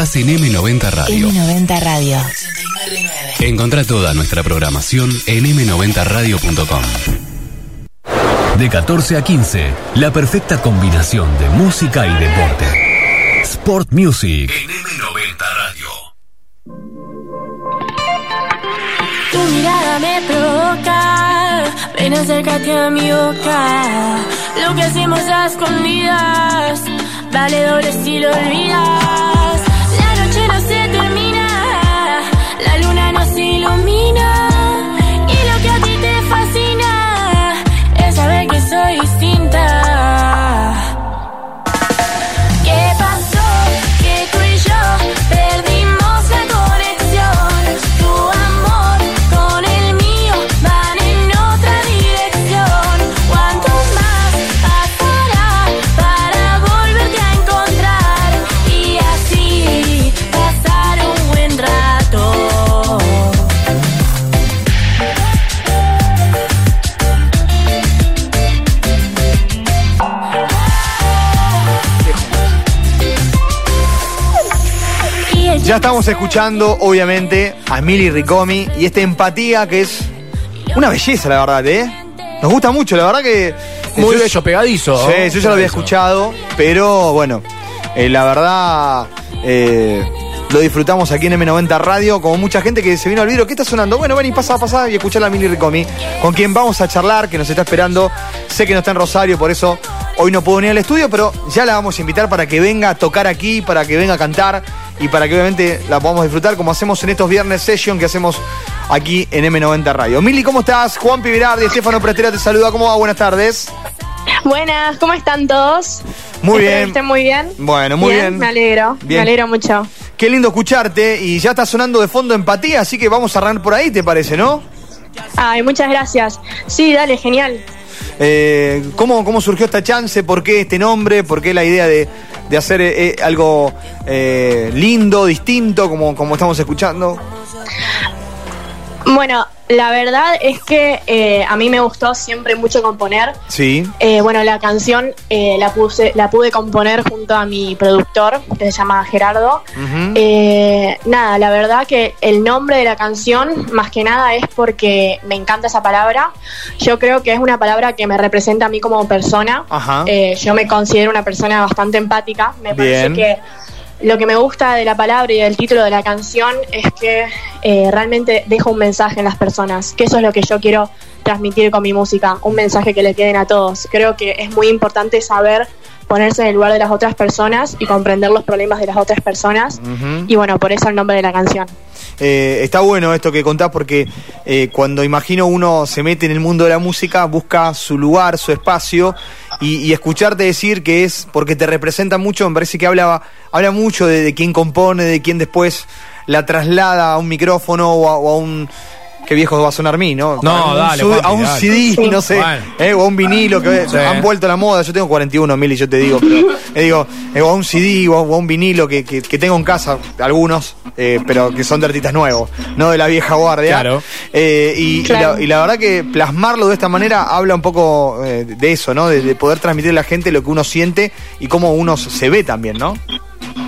Estás en M90 Radio. M90 Radio. Encontrá toda nuestra programación en m90radio.com. De 14 a 15, la perfecta combinación de música y deporte. Sport Music. En M90 Radio. Tu mirada me provoca, ven acércate a mi boca. Lo que hacemos a escondidas, dale doble si lo olvidas. Se termina, la luna nos ilumina. Ya estamos escuchando, obviamente, a Mili Ricomi y esta empatía que es una belleza, la verdad, ¿eh? Nos gusta mucho, la verdad que. Muy yo- bello, pegadizo. Sí, yo ya lo había escuchado, pero bueno, eh, la verdad eh, lo disfrutamos aquí en M90 Radio, como mucha gente que se vino al vidrio. ¿Qué está sonando? Bueno, ven y pasa, pasa y escuchar a Mili Ricomi, con quien vamos a charlar, que nos está esperando. Sé que no está en Rosario, por eso hoy no puedo venir al estudio, pero ya la vamos a invitar para que venga a tocar aquí, para que venga a cantar y para que obviamente la podamos disfrutar, como hacemos en estos viernes session que hacemos aquí en M90 Radio. Mili, ¿cómo estás? Juan Pivirardi, Estefano Prestera te saluda. ¿Cómo va? Buenas tardes. Buenas, ¿cómo están todos? Muy bien. estén muy bien. Bueno, muy bien. Me alegro, Bien. me alegro mucho. Qué lindo escucharte y ya está sonando de fondo empatía, así que vamos a arrancar por ahí, ¿te parece, no? Ay, muchas gracias. Sí, dale, genial. Eh, ¿cómo, ¿Cómo surgió esta chance? ¿Por qué este nombre? ¿Por qué la idea de, de hacer eh, algo eh, lindo, distinto, como, como estamos escuchando? Bueno, la verdad es que eh, a mí me gustó siempre mucho componer. Sí. Eh, bueno, la canción eh, la puse, la pude componer junto a mi productor, que se llama Gerardo. Eh, nada, la verdad que el nombre de la canción, más que nada, es porque me encanta esa palabra. Yo creo que es una palabra que me representa a mí como persona. Ajá. Eh, yo me considero una persona bastante empática. Me Bien. parece que lo que me gusta de la palabra y del título de la canción es que eh, realmente deja un mensaje en las personas, que eso es lo que yo quiero transmitir con mi música, un mensaje que le queden a todos. Creo que es muy importante saber ponerse en el lugar de las otras personas y comprender los problemas de las otras personas. Y bueno, por eso el nombre de la canción. Eh, está bueno esto que contás porque eh, cuando imagino uno se mete en el mundo de la música, busca su lugar, su espacio y, y escucharte decir que es porque te representa mucho, me parece que habla, habla mucho de, de quién compone, de quién después la traslada a un micrófono o a, o a un... Qué viejo va a sonar mí, ¿no? No, A un dale, A un dale. CD, no sé, Bueno. eh, o a un vinilo que Sí. han vuelto a la moda. Yo tengo 41 mil y yo te digo, pero eh, digo, eh, o a un CD o a, o a un vinilo que, que- que tengo en casa, algunos, eh, pero que son de artistas nuevos, no de la vieja guardia. Claro. Eh, y, la, y la verdad que plasmarlo de esta manera habla un poco eh, de eso, ¿no? De, de poder transmitir a la gente lo que uno siente y cómo uno se ve también, ¿no?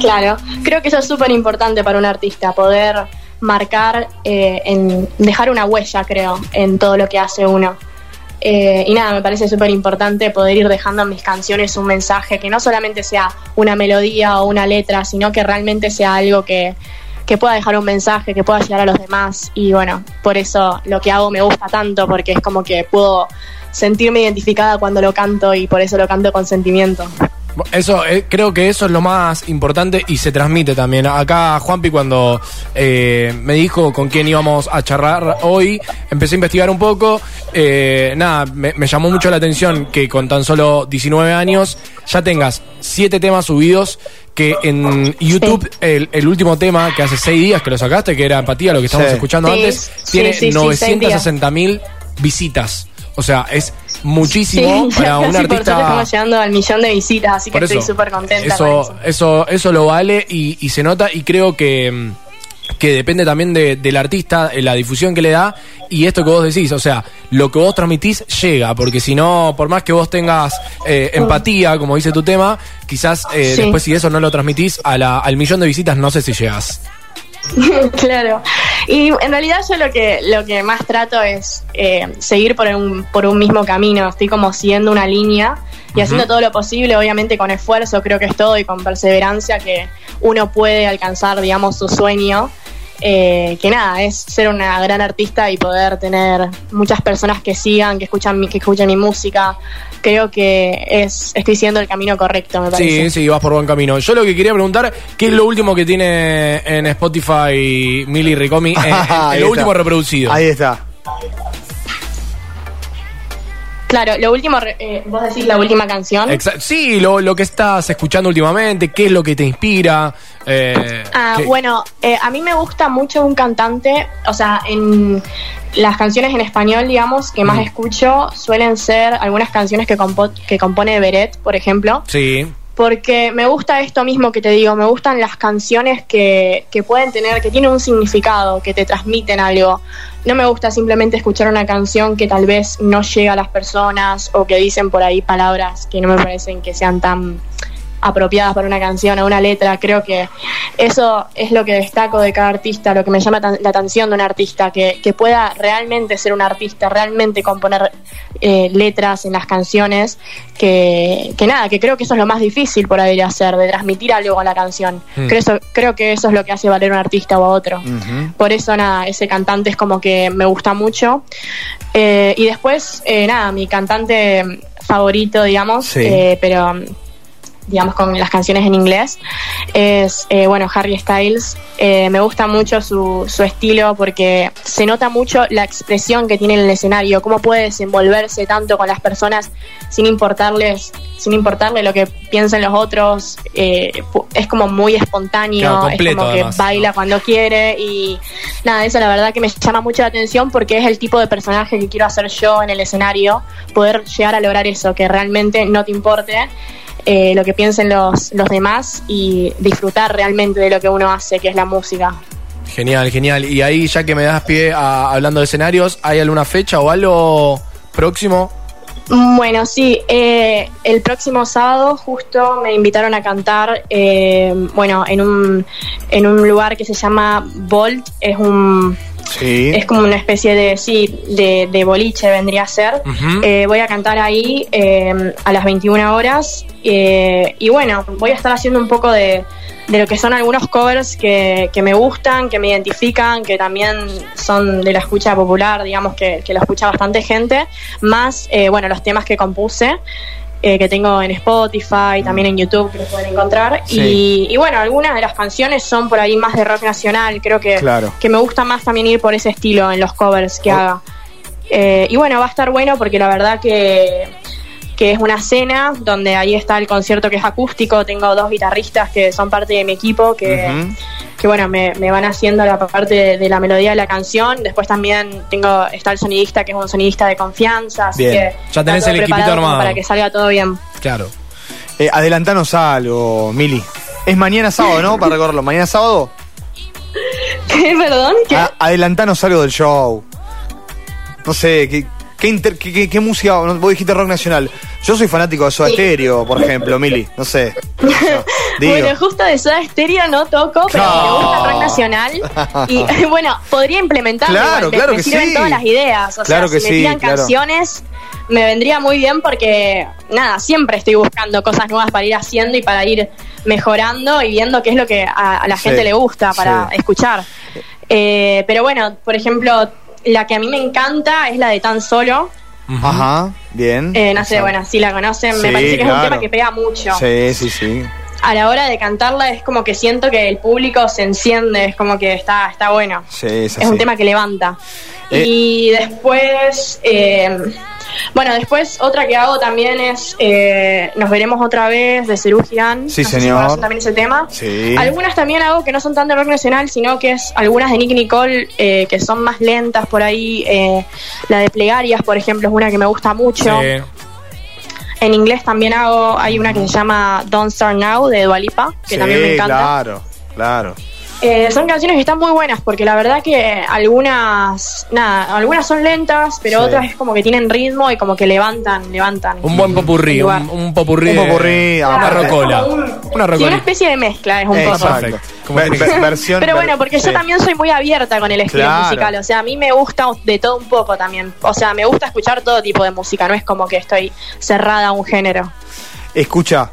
Claro, creo que eso es súper importante para un artista, poder marcar, eh, en dejar una huella, creo, en todo lo que hace uno. Eh, y nada, me parece súper importante poder ir dejando en mis canciones un mensaje que no solamente sea una melodía o una letra, sino que realmente sea algo que, que pueda dejar un mensaje, que pueda llegar a los demás. Y bueno, por eso lo que hago me gusta tanto, porque es como que puedo sentirme identificada cuando lo canto y por eso lo canto con sentimiento. Eso, eh, creo que eso es lo más importante y se transmite también. Acá Juanpi cuando eh, me dijo con quién íbamos a charlar hoy, empecé a investigar un poco. eh, nada, me, me llamó mucho la atención que con tan solo 19 años ya tengas 7 temas subidos. Que en YouTube, el, el último tema que hace 6 días que lo sacaste, que era Empatía, lo que estábamos Sí. escuchando Sí, antes, sí, tiene sí, sí, seis días. 960 mil visitas. O sea, es muchísimo Sí, para un casi por artista. estamos llegando al millón de visitas, así que estoy súper contenta. con Eso, eso. eso, lo vale y, y se nota y creo que que depende también de- del artista, eh, la difusión que le da y esto que vos decís, o sea, lo que vos transmitís llega, porque si no, por más que vos tengas eh, empatía, como dice tu tema, quizás eh, Sí. después si eso no lo transmitís a la- al millón de visitas, no sé si llegas. claro. Y en realidad yo lo que, lo que más trato es eh, seguir por un, por un mismo camino. Estoy como siguiendo una línea y haciendo todo lo posible, obviamente con esfuerzo, creo que es todo, y con perseverancia que uno puede alcanzar, digamos, su sueño. Eh, que nada, es ser una gran artista y poder tener muchas personas que sigan, que escuchan mi, que escuchen mi música. Creo que es estoy siguiendo el camino correcto, me parece. Sí, sí, vas por buen camino. Yo lo que quería preguntar, ¿qué es lo último que tiene en Spotify Mili Ricomi? Ahí lo está. último reproducido. Ahí está. Claro, lo último, eh, vos decís la última canción. Exa- sí, lo, lo que estás escuchando últimamente, qué es lo que te inspira. Eh, Ah, bueno, eh, a mí me gusta mucho un cantante, o sea, en las canciones en español, digamos, que más Mm. escucho suelen ser algunas canciones que, compo- que compone Beret, por ejemplo, Sí, porque me gusta esto mismo que te digo, me gustan las canciones que, que pueden tener, que tienen un significado, que te transmiten algo. No me gusta simplemente escuchar una canción que tal vez no llega a las personas o que dicen por ahí palabras que no me parecen que sean tan apropiadas para una canción o una letra. Creo que eso es lo que destaco de cada artista, lo que me llama la atención de un artista, que, que pueda realmente ser un artista, realmente componer eh, letras en las canciones, que, que nada, que creo que eso es lo más difícil por ahí de hacer, de transmitir algo con la canción. Mm. Creo, eso- creo que eso es lo que hace valer un artista o a otro. Por eso, nada, ese cantante es como que me gusta mucho. Eh, y después, eh, nada, mi cantante favorito, digamos, Sí. eh, pero digamos con las canciones en inglés, es, eh, bueno, Harry Styles. Eh, me gusta mucho su, su estilo porque se nota mucho la expresión que tiene en el escenario, cómo puede desenvolverse tanto con las personas sin importarles, sin importarle lo que piensen los otros. Eh, es como muy espontáneo, Claro, es completo, como que además, baila ¿no? cuando quiere y nada, eso la verdad que me llama mucho la atención porque es el tipo de personaje que quiero hacer yo en el escenario, poder llegar a lograr eso, que realmente no te importe eh, lo que piensen los, los demás y disfrutar realmente de lo que uno hace, que es la música. genial, genial. Y ahí, ya que me das pie a, hablando de escenarios, ¿hay alguna fecha o algo próximo? Bueno, sí, eh, el próximo sábado justo me invitaron a cantar, eh, bueno, en un, en un lugar que se llama Bolt, es un, Sí. es como una especie de, sí, de, de boliche vendría a ser. Eh, voy a cantar ahí eh, a las 21 horas eh, y bueno, voy a estar haciendo un poco de, de lo que son algunos covers que, que me gustan, que me identifican, que también son de la escucha popular, digamos que, que lo escucha bastante gente, más, bueno, los temas que compuse. Eh, que tengo en Spotify, también en YouTube, que los pueden encontrar. Sí. Y, y bueno, algunas de las canciones son por ahí más de rock nacional. Creo que, Claro. que me gusta más también ir por ese estilo en los covers que Oh. haga. Eh, y bueno, va a estar bueno porque la verdad que, que es una cena donde ahí está el concierto que es acústico. Tengo dos guitarristas que son parte de mi equipo que. Que bueno, me, me van haciendo la parte de, de la melodía de la canción. Después también tengo está el sonidista que es un sonidista de confianza. Así Bien. que Ya tenés el equipito armado. Para que salga todo bien. Claro. Eh, adelantanos algo, Mili. Es mañana sábado, ¿no? Para recordarlo. Mañana sábado. ¿Qué? ¿Perdón? ¿Qué? A- adelantanos algo del show. No sé, ¿qué, qué, inter- qué- qué- música? Vos dijiste rock nacional. Yo soy fanático de Soda. Stereo, por ejemplo, Mili. No sé. No. Bueno, justo de Soda Stereo no toco, pero No. me gusta rock nacional. Y bueno, podría implementarlo. Claro, igual, claro me que sirven sí. todas las ideas. O Claro sea, que si me sí, tiran claro. canciones, me vendría muy bien porque, nada, siempre estoy buscando cosas nuevas para ir haciendo y para ir mejorando y viendo qué es lo que a, a la Sí, gente le gusta para escuchar. Eh, pero bueno, por ejemplo, la que a mí me encanta es la de Tan Solo. Ajá, bien. Eh, no sé, Exacto. bueno, si la conocen, me parece que es un tema que pega mucho. Sí, sí, sí. a la hora de cantarla es como que siento que el público se enciende, es como que está, está bueno. Sí, es Es un así. tema que levanta. Eh. Y después, eh, bueno, después otra que hago también es eh, Nos veremos otra vez de Cerú Girán. Sí, No si señor. conocen también ese tema. Sí. Algunas también hago que no son tan de rock nacional, sino que es algunas de Nicky Nicole eh, que son más lentas por ahí. eh, la de Plegarias, por ejemplo, es una que me gusta mucho. Sí. En inglés también hago, hay una que se llama Don't Start Now de Dualipa, que Sí, también me encanta. Claro, claro. Eh, son canciones que están muy buenas porque la verdad que algunas, nada, algunas son lentas, pero Sí. otras es como que tienen ritmo y como que levantan, levantan. Un buen popurrí, un, un popurrí. Un popurrí, Una aparte. rocola. Una Sí, una especie de mezcla es un poco. Ver- ver- versión. Pero bueno, porque sí. yo también soy muy abierta con el estilo Claro. musical, o sea, a mí me gusta de todo un poco también, o sea, me gusta escuchar todo tipo de música, no es como que estoy cerrada a un género. Escucha.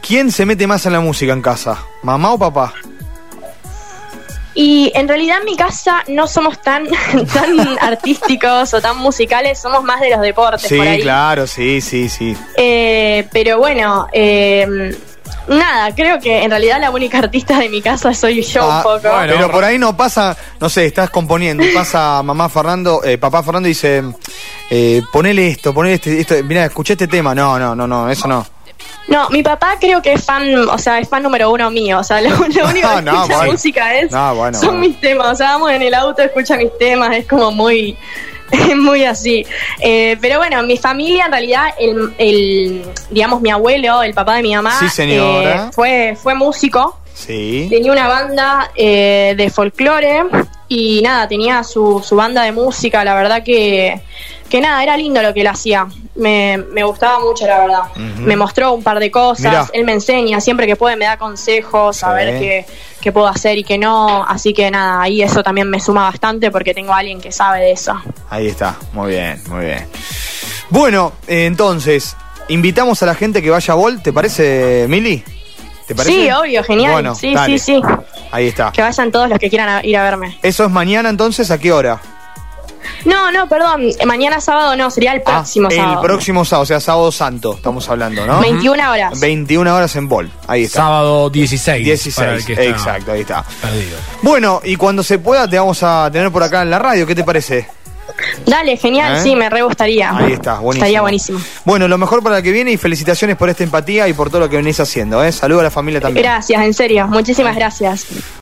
¿Quién se mete más en la música en casa? ¿Mamá o papá? Y en realidad en mi casa no somos tan, tan artísticos o tan musicales, somos más de los deportes Sí, por ahí. claro, sí, sí, sí. Eh, pero bueno, eh, nada, creo que en realidad la única artista de mi casa soy yo Ah, un poco. bueno. Pero por ahí no pasa, no sé, estás componiendo y pasa mamá Fernando, eh, papá Fernando y dice, eh, ponele esto, ponele este, esto, mira, escuché este tema. No, no, no, no, eso no. No, mi papá creo que es fan, o sea, es fan número uno mío. O sea, lo, lo único No, que no, escucha bueno. música es No, bueno, son bueno. mis temas. O sea, vamos en el auto, escucha mis temas, es como muy, muy así. Eh, pero bueno, mi familia en realidad, el, el, digamos, mi abuelo, el papá de mi mamá, Sí, señora. eh, fue, fue músico. Sí. Tenía una banda eh, de folclore y nada, tenía su, su banda de música, la verdad que, que nada, era lindo lo que él hacía. Me, me gustaba mucho, la verdad. Me mostró un par de cosas, Mirá. él me enseña, siempre que puede me da consejos, Sí. a ver qué, qué puedo hacer y qué no. Así que nada, ahí eso también me suma bastante porque tengo a alguien que sabe de eso. Ahí está, muy bien, muy bien. Bueno, eh, entonces, invitamos a la gente que vaya a Vol, ¿te parece, Mili? ¿Te parece? Sí, obvio, genial. Bueno, sí, dale. sí, sí. Ahí está. Que vayan todos los que quieran a- ir a verme. ¿Eso es mañana entonces? ¿A qué hora? No, no, perdón, mañana sábado no, sería el próximo Ah, sábado. El próximo sábado, o sea, sábado santo, estamos hablando, ¿no? 21 horas. 21 horas en Vol, ahí está. Sábado 16. para 16, el que está exacto, ahí está. Perdido. Bueno, y cuando se pueda te vamos a tener por acá en la radio, ¿qué te parece? Dale, genial, ¿Eh? sí, me re gustaría. Ahí está, buenísimo. Estaría buenísimo. Bueno, lo mejor para el que viene y felicitaciones por esta empatía y por todo lo que venís haciendo, ¿eh? Saludo a la familia también. Gracias, en serio, muchísimas gracias.